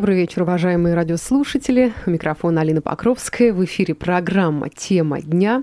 Добрый вечер, уважаемые радиослушатели. У микрофона Алина Покровская. В эфире программа «Тема дня».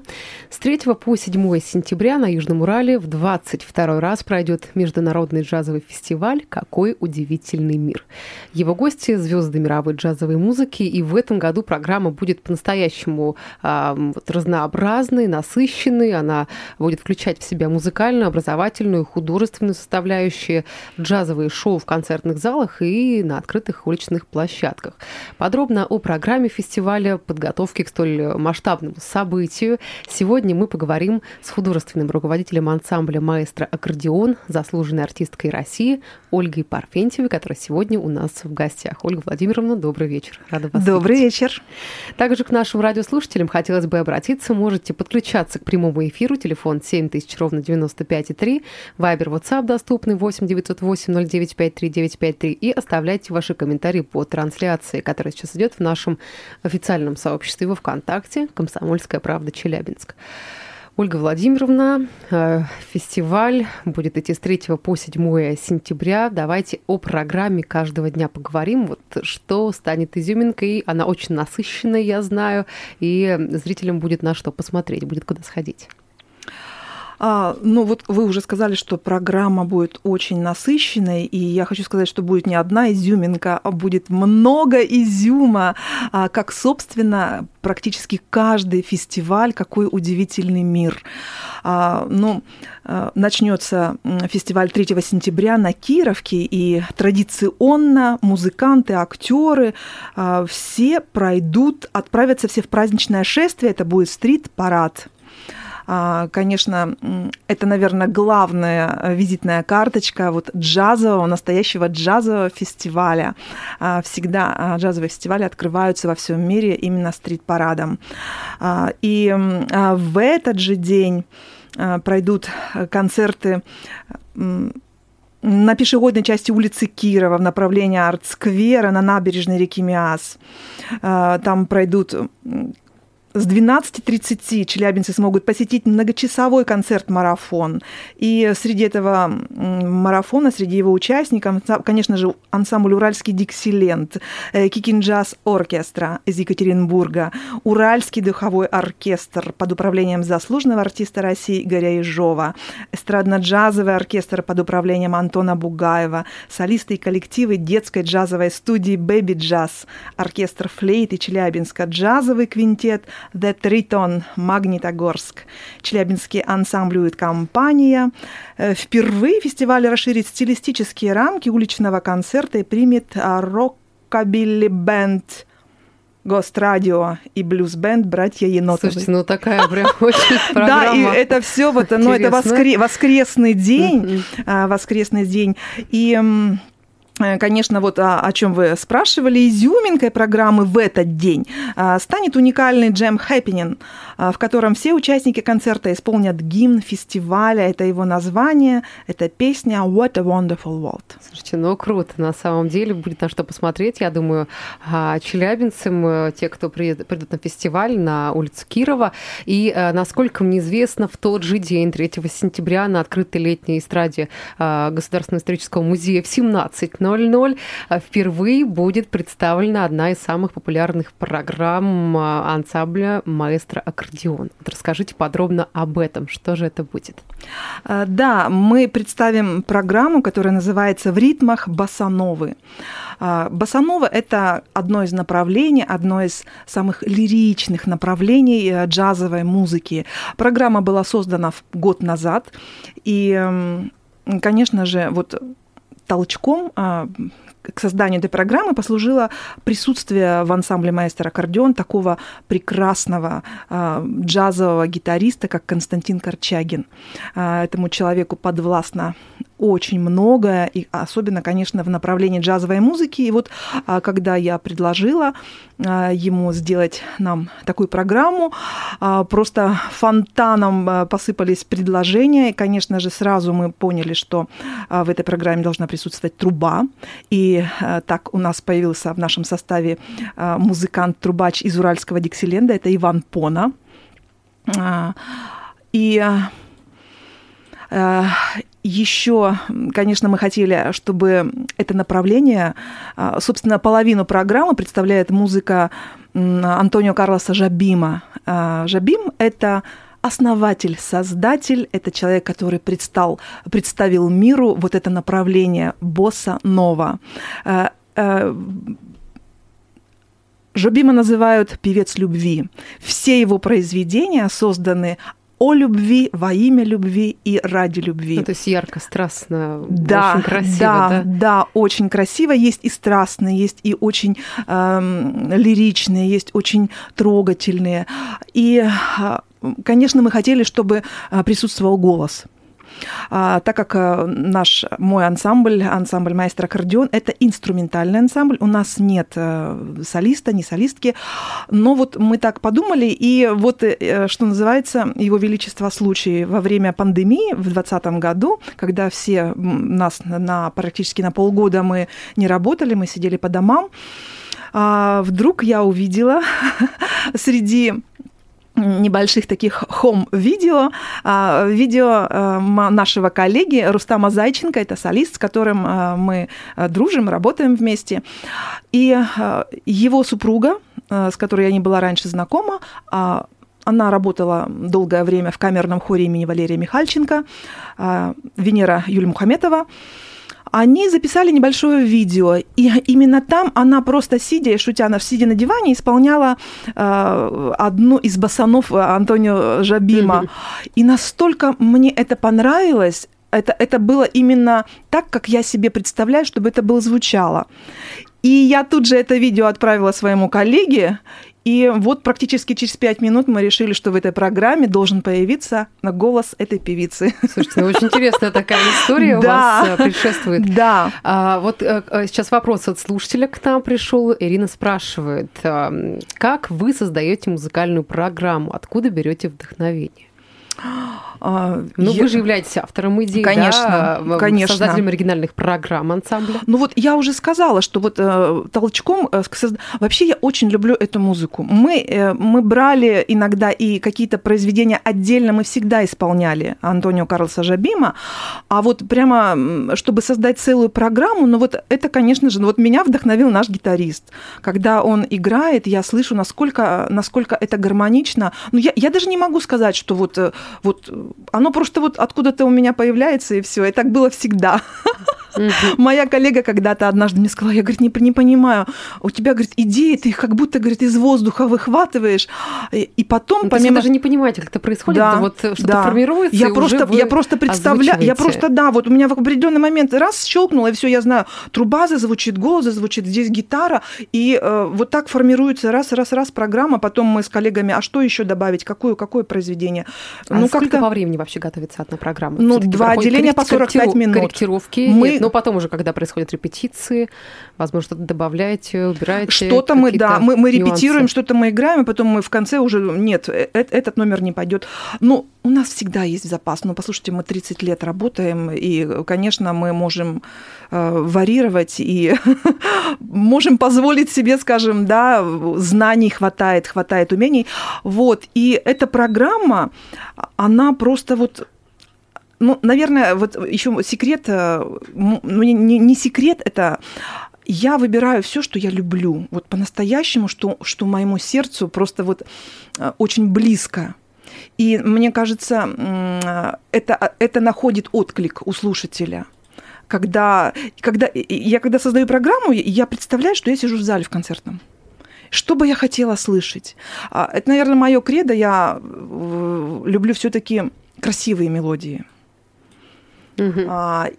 С 3 по 7 сентября на Южном Урале в 22 раз пройдет международный джазовый фестиваль «Какой удивительный мир». Его гости – звезды мировой джазовой музыки. И в этом году программа будет по-настоящему э, вот, разнообразной, насыщенной. Она будет включать в себя музыкальную, образовательную, художественную составляющие, джазовые шоу в концертных залах и на открытых уличных площадках. Подробно о программе фестиваля, подготовке к столь масштабному событию. Сегодня мы поговорим с художественным руководителем ансамбля «Маэстро Аккордеон», заслуженной артисткой России Ольгой Парфентьевой, которая сегодня у нас в гостях. Ольга Владимировна, добрый вечер. Рада вас Добрый видеть. вечер. Также к нашим радиослушателям хотелось бы обратиться. Можете подключаться к прямому эфиру. Телефон 7000 ровно 95,3. Вайбер, WhatsApp доступный 8 908 0953 953. И оставляйте ваши комментарии по трансляции, которая сейчас идет в нашем официальном сообществе во ВКонтакте «Комсомольская правда Челябинск». Ольга Владимировна, э, фестиваль будет идти с 3 по 7 сентября. Давайте о программе каждого дня поговорим. Вот что станет изюминкой. Она очень насыщенная, я знаю, и зрителям будет на что посмотреть, будет куда сходить. А, ну вот вы уже сказали, что программа будет очень насыщенной, и я хочу сказать, что будет не одна изюминка, а будет много изюма, а, как, собственно, практически каждый фестиваль, какой удивительный мир. А, ну, а, начнется фестиваль 3 сентября на Кировке, и традиционно музыканты, актеры а, все пройдут, отправятся все в праздничное шествие, это будет стрит-парад конечно, это, наверное, главная визитная карточка вот джазового, настоящего джазового фестиваля. А, всегда а, джазовые фестивали открываются во всем мире именно стрит-парадом. И в этот же день пройдут концерты на пешеходной части улицы Кирова в направлении арт-сквера на набережной реки Миас. Там пройдут с 12.30 челябинцы смогут посетить многочасовой концерт-марафон. И среди этого марафона, среди его участников, конечно же, ансамбль «Уральский диксиленд», э, Кикин джаз оркестра из Екатеринбурга, Уральский духовой оркестр под управлением заслуженного артиста России Игоря Ежова, эстрадно-джазовый оркестр под управлением Антона Бугаева, солисты и коллективы детской джазовой студии «Бэби Джаз», оркестр флейты Челябинска, джазовый квинтет The Triton Магнитогорск. Челябинский ансамблюет компания. Э, впервые фестиваль расширит стилистические рамки уличного концерта и примет роккабилли бенд Гострадио и блюз-бенд «Братья Енотовы». Слушайте, ну такая прям очень программа. Да, и это все вот, ну это воскресный день, а, воскресный день. И конечно, вот о, о чем вы спрашивали, изюминкой программы в этот день а, станет уникальный джем Happening, а, в котором все участники концерта исполнят гимн фестиваля. Это его название, это песня What a Wonderful World. Слушайте, ну круто, на самом деле будет на что посмотреть. Я думаю, а, челябинцам, э, те, кто придут на фестиваль на улицу Кирова. И, э, насколько мне известно, в тот же день, 3 сентября, на открытой летней эстраде Государственного исторического музея в 17 16.00 а, впервые будет представлена одна из самых популярных программ а, ансамбля «Маэстро Аккордеон». Расскажите подробно об этом. Что же это будет? А, да, мы представим программу, которая называется «В ритмах басановы». Басанова – это одно из направлений, одно из самых лиричных направлений э, джазовой музыки. Программа была создана год назад, и, конечно же, вот толчком а, к созданию этой программы послужило присутствие в ансамбле «Маэстро Аккордеон» такого прекрасного э, джазового гитариста, как Константин Корчагин. Э, этому человеку подвластна очень многое, и особенно, конечно, в направлении джазовой музыки. И вот а, когда я предложила а, ему сделать нам такую программу, а, просто фонтаном посыпались предложения, и, конечно же, сразу мы поняли, что в этой программе должна присутствовать труба, и так у нас появился в нашем составе музыкант-трубач из Уральского Диксиленда, это Иван Пона. И еще, конечно, мы хотели, чтобы это направление, а, собственно, половину программы представляет музыка Антонио Карлоса Жабима. А, Жабим – это основатель, создатель, это человек, который предстал, представил миру вот это направление босса нова. А, Жобима называют певец любви. Все его произведения созданы о любви, во имя любви и ради любви. Ну, то есть ярко, страстно, да, очень красиво, да? Да, да, очень красиво. Есть и страстные, есть и очень э, лиричные, есть очень трогательные. И, а, конечно, мы хотели, чтобы а, присутствовал голос – а, так как э, наш, мой ансамбль, ансамбль «Маэстро аккордеон» – это инструментальный ансамбль, у нас нет э, солиста, не солистки, но вот мы так подумали, и вот, э, что называется, Его Величество случай во время пандемии в 2020 году, когда все нас на, практически на полгода мы не работали, мы сидели по домам, а, вдруг я увидела среди небольших таких хом-видео, а, видео а, нашего коллеги Рустама Зайченко, это солист, с которым а, мы дружим, работаем вместе. И его супруга, с которой я не была раньше знакома, она работала долгое время в камерном хоре имени Валерия Михальченко, Венера Юлия Мухаметова они записали небольшое видео, и именно там она просто сидя, и шутя, она сидя на диване, исполняла э, одну из басанов Антонио Жабима. Mm-hmm. И настолько мне это понравилось, это, это было именно так, как я себе представляю, чтобы это было звучало. И я тут же это видео отправила своему коллеге, и вот практически через пять минут мы решили, что в этой программе должен появиться голос этой певицы. Слушайте, ну очень интересная такая история у вас э, предшествует. Да. А, вот э, сейчас вопрос от слушателя к нам пришел. Ирина спрашивает, как вы создаете музыкальную программу, откуда берете вдохновение? А, ну, я... вы же являетесь автором идеи, конечно, да? конечно. создателем оригинальных программ ансамбля. Ну вот я уже сказала, что вот э, толчком... Э, вообще я очень люблю эту музыку. Мы, э, мы брали иногда и какие-то произведения отдельно, мы всегда исполняли Антонио Карлоса Жабима, а вот прямо, чтобы создать целую программу, ну вот это, конечно же, ну вот меня вдохновил наш гитарист. Когда он играет, я слышу, насколько, насколько это гармонично. Ну я, я даже не могу сказать, что вот, э, вот оно просто вот откуда-то у меня появляется, и все. И так было всегда. Моя коллега когда-то однажды мне сказала, я, говорит, не, не понимаю, у тебя, говорит, идеи, ты их как будто, говорит, из воздуха выхватываешь, и, и потом... Ну, помимо... Вы даже не понимаете, как это происходит, да, это вот что-то да. формируется, я просто, я просто представляю, я просто, да, вот у меня в определенный момент раз щелкнуло, и все, я знаю, труба зазвучит, голос зазвучит, здесь гитара, и э, вот так формируется раз, раз, раз программа, потом мы с коллегами, а что еще добавить, какое, какое произведение? А ну, сколько по времени вообще готовится одна программа? Ну, два отделения по 45 минут. Корректировки? Мы... Нет, но потом уже, когда происходят репетиции, возможно, что-то добавляете, убираете. Что-то мы, да, мы, мы репетируем, что-то мы играем, и потом мы в конце уже, нет, э, э, этот номер не пойдет. Ну, у нас всегда есть запас. Ну, послушайте, мы 30 лет работаем, и, конечно, мы можем э, варьировать и можем позволить себе, скажем, да, знаний хватает, хватает умений. Вот, и эта программа, она просто вот ну, наверное, вот еще секрет, э, ну, не, не секрет, это я выбираю все, что я люблю, вот по-настоящему, что, что моему сердцу просто вот э, очень близко. И мне кажется, это, это находит отклик у слушателя. Когда, когда, я когда создаю программу, я представляю, что я сижу в зале в концертном. Что бы я хотела слышать? А, это, наверное, мое кредо. Я э, люблю все-таки красивые мелодии. Угу.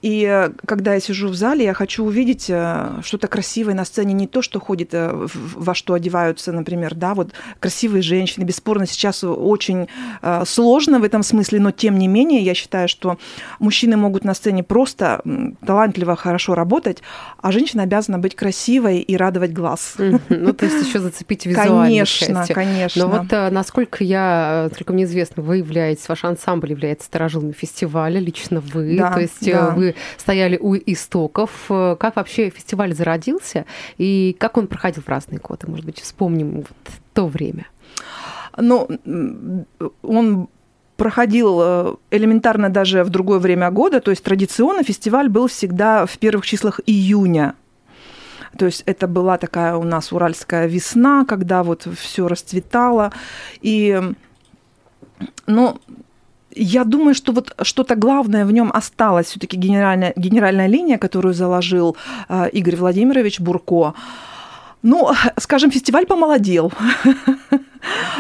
И когда я сижу в зале, я хочу увидеть э, что-то красивое на сцене, не то, что ходит, э, во что одеваются, например, да, вот красивые женщины. Бесспорно, сейчас очень э, сложно в этом смысле, но тем не менее, я считаю, что мужчины могут на сцене просто талантливо, хорошо работать, а женщина обязана быть красивой и радовать глаз. Ну, то есть еще зацепить визуально. Конечно, конечно. Но вот, насколько я, насколько мне известно, вы являетесь, ваш ансамбль является сторожилами фестиваля, лично вы. Да то есть э, да. вы стояли у истоков. Э, как вообще фестиваль зародился и как он проходил в разные годы? Может быть, вспомним вот то время. Ну, он проходил э, элементарно даже в другое время года, то есть традиционно фестиваль был всегда в первых числах июня. То есть это была такая у нас уральская весна, когда вот все расцветало. И ну, я думаю, что вот что-то главное в нем осталось, все-таки генеральная, генеральная линия, которую заложил э, Игорь Владимирович Бурко. Ну, скажем, фестиваль помолодел.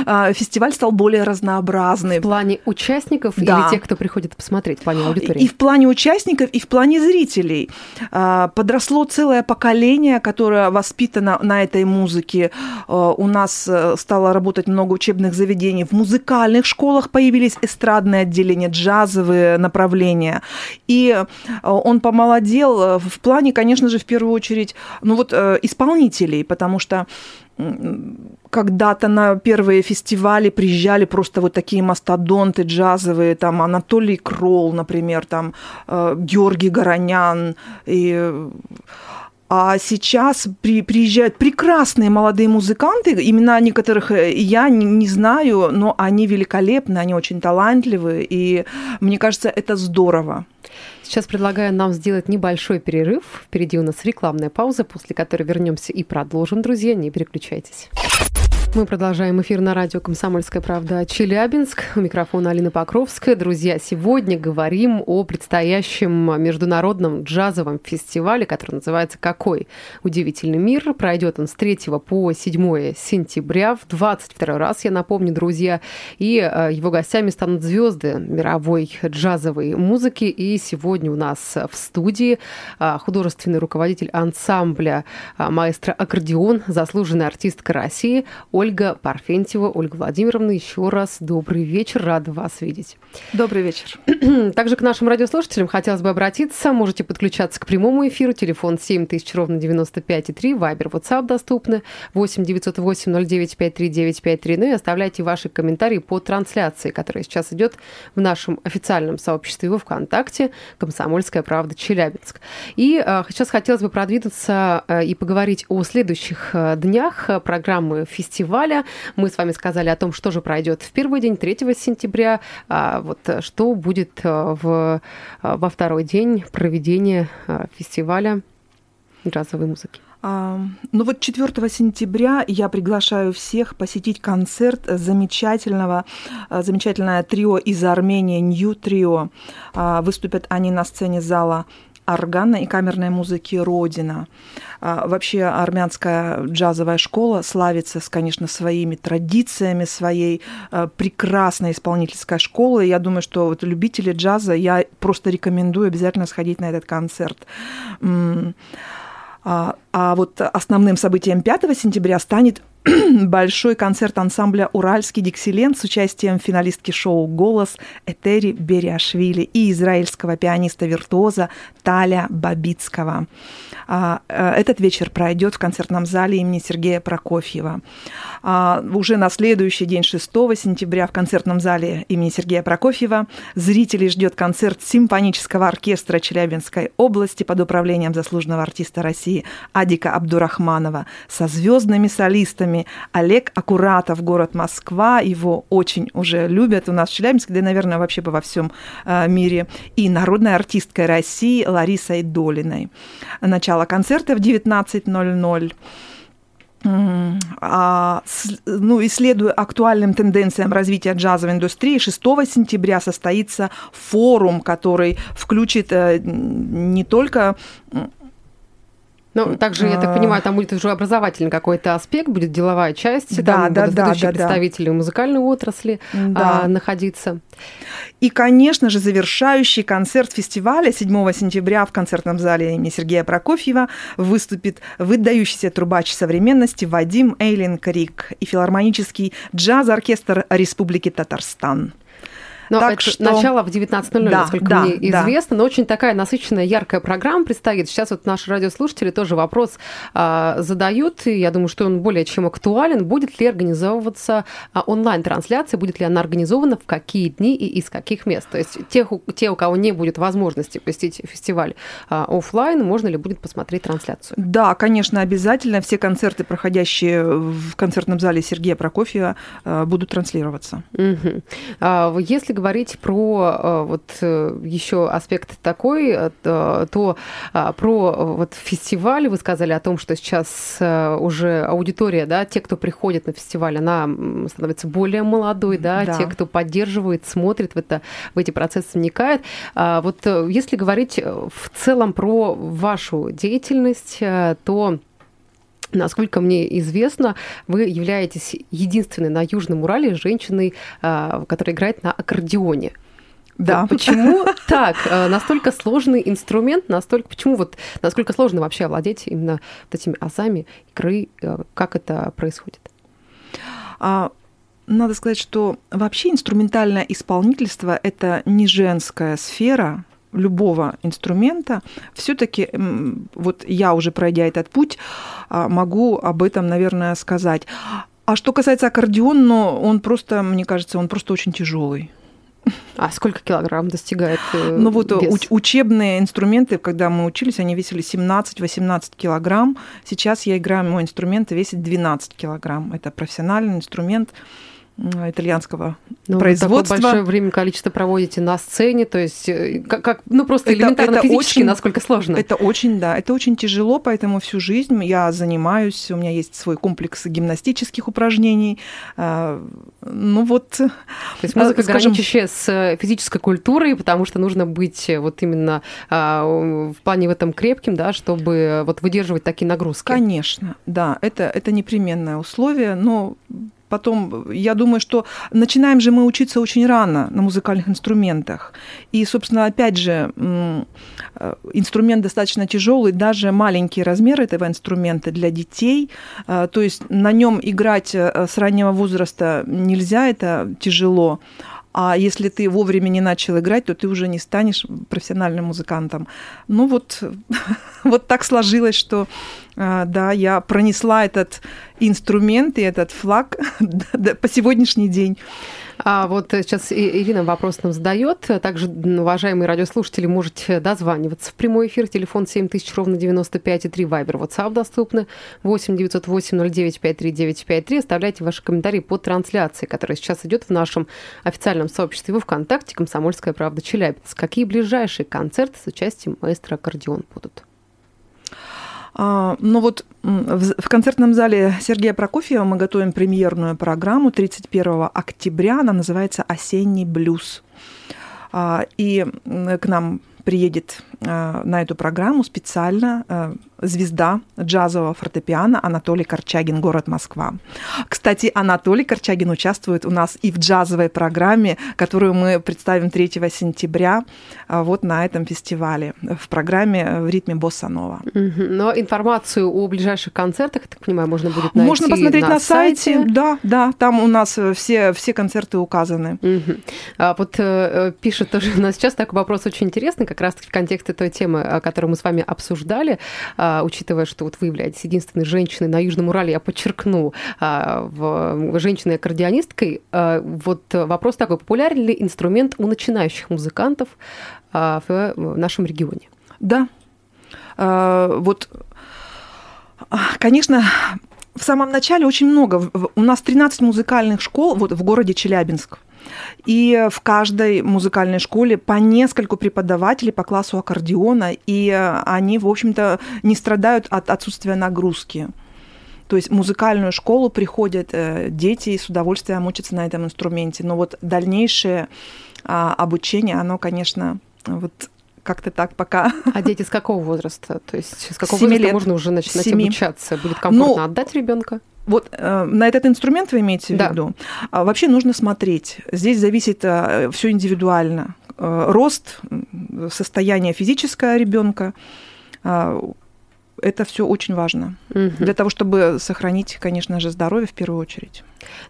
А, фестиваль стал более разнообразным. В плане участников да. или тех, кто приходит посмотреть, в плане аудитории? И в плане участников, и в плане зрителей. А, подросло целое поколение, которое воспитано на этой музыке. А, у нас э, стало работать много учебных заведений. В музыкальных школах появились эстрадные отделения, джазовые направления. И он помолодел э, в плане, конечно же, в первую очередь, ну вот э, исполнителей, потому что когда-то на первые фестивали приезжали просто вот такие мастодонты джазовые, там Анатолий Кролл, например, там э, Георгий Горонян и а сейчас при, приезжают прекрасные молодые музыканты, имена некоторых э, я не, не знаю, но они великолепны, они очень талантливые, и мне кажется, это здорово. Сейчас предлагаю нам сделать небольшой перерыв. Впереди у нас рекламная пауза, после которой вернемся и продолжим, друзья. Не переключайтесь. Мы продолжаем эфир на радио «Комсомольская правда» Челябинск. У микрофона Алина Покровская. Друзья, сегодня говорим о предстоящем международном джазовом фестивале, который называется «Какой удивительный мир». Пройдет он с 3 по 7 сентября в 22 раз, я напомню, друзья. И э, его гостями станут звезды мировой джазовой музыки. И сегодня у нас в студии э, художественный руководитель ансамбля э, маэстро аккордеон, заслуженная артистка России Ольга Парфентьева. Ольга Владимировна, еще раз добрый вечер, рада вас видеть. Добрый вечер. Также к нашим радиослушателям хотелось бы обратиться. Можете подключаться к прямому эфиру. Телефон 7000 ровно 95,3. Вайбер, WhatsApp доступны. 8 908 09 53 953. Ну и оставляйте ваши комментарии по трансляции, которая сейчас идет в нашем официальном сообществе во ВКонтакте «Комсомольская правда Челябинск». И э, сейчас хотелось бы продвинуться э, и поговорить о следующих э, днях программы фестиваля фестиваля. Мы с вами сказали о том, что же пройдет в первый день, 3 сентября, а вот что будет э, в, э, во второй день проведения э, фестиваля джазовой музыки. А, ну вот 4 сентября я приглашаю всех посетить концерт замечательного, замечательное трио из Армении, New Trio. А, выступят они на сцене зала органной и камерной музыки «Родина». А, вообще армянская джазовая школа славится, конечно, своими традициями, своей а, прекрасной исполнительской школой. Я думаю, что вот любители джаза, я просто рекомендую обязательно сходить на этот концерт. А, а вот основным событием 5 сентября станет большой концерт ансамбля «Уральский диксилент» с участием финалистки шоу «Голос» Этери Бериашвили и израильского пианиста-виртуоза Таля Бабицкого. А, э, этот вечер пройдет в концертном зале имени Сергея Прокофьева. А, уже на следующий день, 6 сентября, в концертном зале имени Сергея Прокофьева зрителей ждет концерт симфонического оркестра Челябинской области под управлением заслуженного артиста России Адика Абдурахманова со звездными солистами Олег Аккуратов, город Москва, его очень уже любят у нас в Челябинске, да и, наверное, вообще бы во всем э, мире, и народной артисткой России Ларисой Долиной. Начало начало концерта в 19.00. А, ну, исследуя актуальным тенденциям развития джазовой индустрии, 6 сентября состоится форум, который включит э, не только Ну, также, я так понимаю, там будет уже образовательный какой-то аспект, будет деловая часть, да, там да, будут да, ведущие да, представители да. музыкальной отрасли да. а, находиться. И, конечно же, завершающий концерт фестиваля 7 сентября в концертном зале имени Сергея Прокофьева выступит выдающийся трубач современности Вадим Эйлин Крик и филармонический джаз-оркестр Республики Татарстан. Но так это что... начало в 19.00, да, насколько да, мне известно, да. но очень такая насыщенная, яркая программа предстоит. Сейчас вот наши радиослушатели тоже вопрос а, задают, и я думаю, что он более чем актуален. Будет ли организовываться а, онлайн-трансляция, будет ли она организована, в какие дни и из каких мест? То есть тех, те, у кого не будет возможности посетить фестиваль а, офлайн, можно ли будет посмотреть трансляцию? Да, конечно, обязательно. Все концерты, проходящие в концертном зале Сергея Прокофьева, а, будут транслироваться. Угу. А, если говорить про э, вот э, еще аспект такой, э, то а, про вот фестиваль, вы сказали о том, что сейчас уже аудитория, да, те, кто приходит на фестиваль, она становится более молодой, да, да. те, кто поддерживает, смотрит в, это, в эти процессы, вникает. А вот если говорить в целом про вашу деятельность, то Насколько мне известно, вы являетесь единственной на Южном Урале женщиной, а, которая играет на аккордеоне. Да. Вот почему так? А, настолько сложный инструмент, настолько почему вот насколько сложно вообще овладеть именно вот этими азами игры? А, как это происходит? А, надо сказать, что вообще инструментальное исполнительство это не женская сфера, любого инструмента, все-таки вот я уже пройдя этот путь, а, могу об этом, наверное, сказать. А что касается аккордеона, ну, он просто, мне кажется, он просто очень тяжелый. А сколько килограмм достигает э, Ну вот вес? Уч- учебные инструменты, когда мы учились, они весили 17-18 килограмм. Сейчас я играю, мой инструмент весит 12 килограмм. Это профессиональный инструмент итальянского ну, производства. Вы большое время количество проводите на сцене, то есть э, как, как ну просто это, элементарно это физически, очень, насколько сложно. Это очень, да, это очень тяжело, поэтому всю жизнь я занимаюсь, у меня есть свой комплекс гимнастических упражнений. А, ну вот. То есть музыка, скажем, граничащая с физической культурой, потому что нужно быть вот именно а, в плане в этом крепким, да, чтобы вот выдерживать такие нагрузки. Конечно, да, это, это непременное условие, но Потом, я думаю, что начинаем же мы учиться очень рано на музыкальных инструментах. И, собственно, опять же, э, инструмент достаточно тяжелый, даже маленькие размеры этого инструмента для детей. Э, то есть на нем играть э, с раннего возраста нельзя, это тяжело. А если ты вовремя не начал играть, то ты уже не станешь профессиональным музыкантом. Ну вот, вот так сложилось, что да, я пронесла этот инструмент и этот флаг по сегодняшний день. А вот сейчас Ирина вопрос нам задает. Также, уважаемые радиослушатели, можете дозваниваться в прямой эфир. Телефон 7000, ровно 95,3. Вайбер, WhatsApp доступны. 8 908 09 53 953. Оставляйте ваши комментарии по трансляции, которая сейчас идет в нашем официальном сообществе в ВКонтакте «Комсомольская правда Челябинск». Какие ближайшие концерты с участием маэстро аккордеон будут? А, ну вот в концертном зале Сергея Прокофьева мы готовим премьерную программу 31 октября. Она называется «Осенний блюз». А, и к нам приедет а, на эту программу специально звезда джазового фортепиано Анатолий Корчагин, город Москва. Кстати, Анатолий Корчагин участвует у нас и в джазовой программе, которую мы представим 3 сентября вот на этом фестивале, в программе «В ритме босса нова». Но информацию о ближайших концертах, я так понимаю, можно будет найти Можно посмотреть на, на сайте. сайте. Да, да, там у нас все, все концерты указаны. Угу. А вот э, пишет тоже у нас сейчас такой вопрос очень интересный, как раз в контексте той темы, которую мы с вами обсуждали. А, учитывая, что вот вы являетесь единственной женщиной на Южном Урале, я подчеркну, а, женщиной-аккордеонисткой, а, вот вопрос такой, популярен ли инструмент у начинающих музыкантов в нашем регионе? Да. Вот, конечно, в самом начале очень много. У нас 13 музыкальных школ вот в городе Челябинск. И в каждой музыкальной школе по нескольку преподавателей по классу аккордеона, и они, в общем-то, не страдают от отсутствия нагрузки. То есть в музыкальную школу приходят э, дети и с удовольствием учатся на этом инструменте. Но вот дальнейшее а, обучение, оно, конечно, вот как-то так пока. А дети с какого возраста? То есть с какого возраста лет. можно уже начинать 7. обучаться? Будет комфортно ну, отдать ребенка? Вот э, на этот инструмент вы имеете в да. виду? А, вообще нужно смотреть. Здесь зависит э, все индивидуально. Э, рост, состояние физическое ребенка, а, это все очень важно угу. для того, чтобы сохранить, конечно же, здоровье в первую очередь.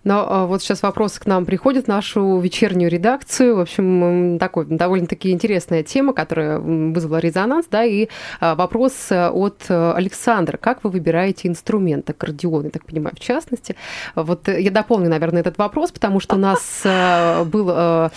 Но а, вот сейчас вопрос к нам приходит в нашу вечернюю редакцию. В общем, такой довольно-таки интересная тема, которая вызвала резонанс, да, и а, вопрос э, от э, Александра. Как вы выбираете инструменты, аккордеон, я так понимаю, в частности? Вот я дополню, наверное, этот вопрос, потому что у нас э, был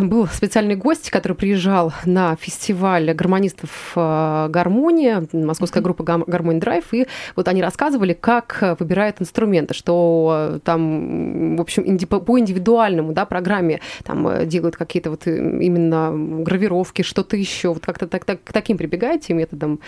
был специальный гость, который приезжал на фестиваль гармонистов а, «Гармония», московская группа «Гармония Драйв», и вот они рассказывали, как выбирают инструменты, что там, в общем, по индивидуальному да, программе там делают какие-то вот именно гравировки, что-то еще. Вот как-то так, так, к таким прибегаете методом.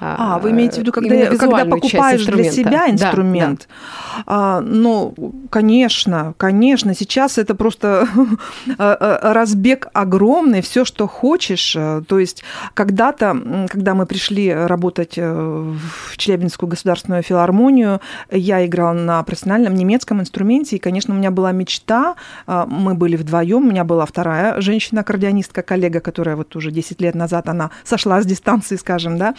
А, вы имеете в виду, когда, когда покупаешь для себя инструмент? Да, да. А, ну, конечно, конечно, сейчас это просто разбег огромный, все, что хочешь. Э, то есть когда-то, когда мы пришли работать э, в Челябинскую государственную филармонию, я играла на профессиональном немецком инструменте, и, конечно, у меня была мечта, э, мы были вдвоем, у меня была вторая женщина-аккордеонистка, коллега, которая вот уже 10 лет назад, она сошла с дистанции, скажем, да,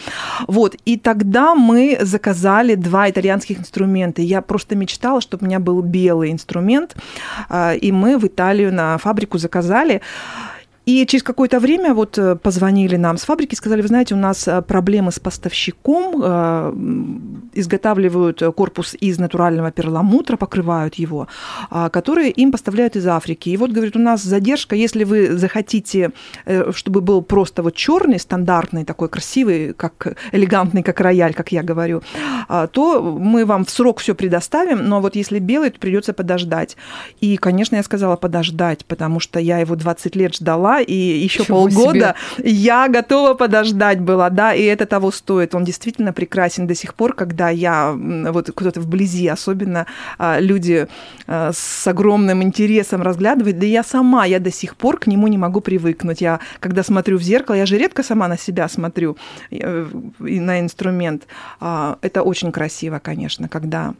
вот, и тогда мы заказали два итальянских инструмента, я просто мечтала, чтобы у меня был белый инструмент, и мы в Италию на фабрику заказали сказали. И через какое-то время вот э, позвонили нам с фабрики, сказали, вы знаете, у нас э, проблемы с поставщиком, э, изготавливают корпус из натурального перламутра, покрывают его, а, который им поставляют из Африки. И вот, говорит, у нас задержка, если вы захотите, чтобы был просто вот черный, стандартный, такой красивый, как элегантный, как рояль, как я говорю, а, то мы вам в срок все предоставим, но вот если белый, то придется подождать. И, конечно, я сказала подождать, потому что я его 20 лет ждала, и еще Чего полгода себе? я готова подождать была, да, и это того стоит. Он действительно прекрасен до сих пор, когда я вот кто-то вблизи, особенно а, люди а, с огромным интересом разглядывают, да я сама, я до сих пор к нему не могу привыкнуть. Я, когда смотрю в зеркало, я же редко сама на себя смотрю э, и на инструмент. А, это очень красиво, конечно, когда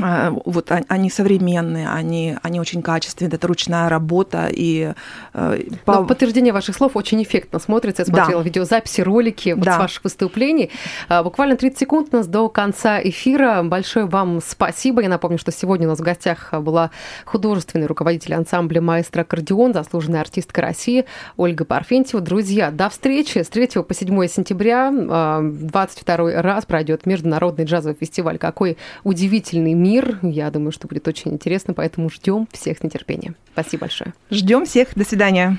вот они современные, они, они очень качественные, это ручная работа. И, э, по... Но в подтверждение ваших слов очень эффектно смотрится. Я смотрела да. видеозаписи, ролики вот да. с ваших выступлений. А, буквально 30 секунд у нас до конца эфира. Большое вам спасибо. Я напомню, что сегодня у нас в гостях была художественный руководитель ансамбля «Маэстро Аккордеон», заслуженная артистка России Ольга Парфентьева. Друзья, до встречи. С 3 по 7 сентября 22 а, раз пройдет международный джазовый фестиваль. Какой удивительный мир. Я думаю, что будет очень интересно, поэтому ждем всех с нетерпением. Спасибо большое. Ждем всех. До свидания.